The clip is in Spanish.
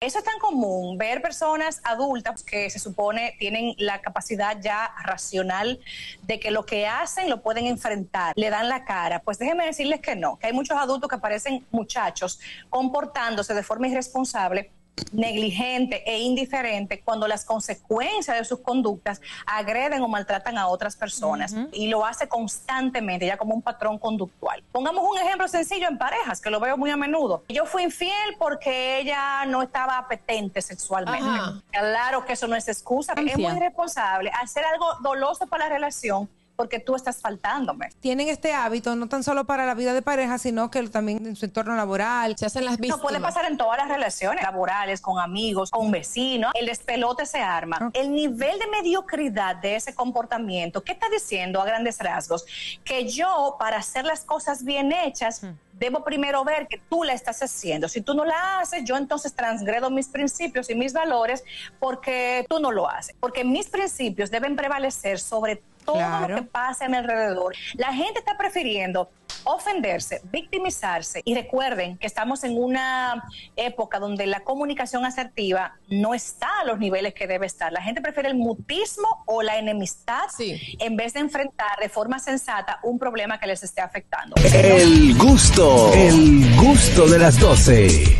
Eso es tan común, ver personas adultas que se supone tienen la capacidad ya racional de que lo que hacen lo pueden enfrentar, le dan la cara. Pues déjenme decirles que no, que hay muchos adultos que parecen muchachos comportándose de forma irresponsable negligente e indiferente cuando las consecuencias de sus conductas agreden o maltratan a otras personas y lo hace constantemente, ya como un patrón conductual. Pongamos un ejemplo sencillo en parejas, que lo veo muy a menudo. Yo fui infiel porque ella no estaba apetente sexualmente. Claro que eso no es excusa, es muy irresponsable hacer algo doloso para la relación porque tú estás faltándome. Tienen este hábito no tan solo para la vida de pareja, sino que también en su entorno laboral. Se hacen las víctimas. No, puede pasar en todas las relaciones laborales, con amigos, con vecinos. El despelote se arma. El nivel de mediocridad de ese comportamiento, ¿qué está diciendo a grandes rasgos? Que yo, para hacer las cosas bien hechas, hmm. Debo primero ver que tú la estás haciendo. Si tú no la haces, yo entonces transgredo mis principios y mis valores porque tú no lo haces. Porque mis principios deben prevalecer sobre todo lo que pasa en alrededor. La gente está prefiriendo ofenderse, victimizarse y recuerden que estamos en una época donde la comunicación asertiva no está a los niveles que debe estar. La gente prefiere el mutismo o la enemistad en vez de enfrentar de forma sensata un problema que les esté afectando. El gusto, el gusto de las 12.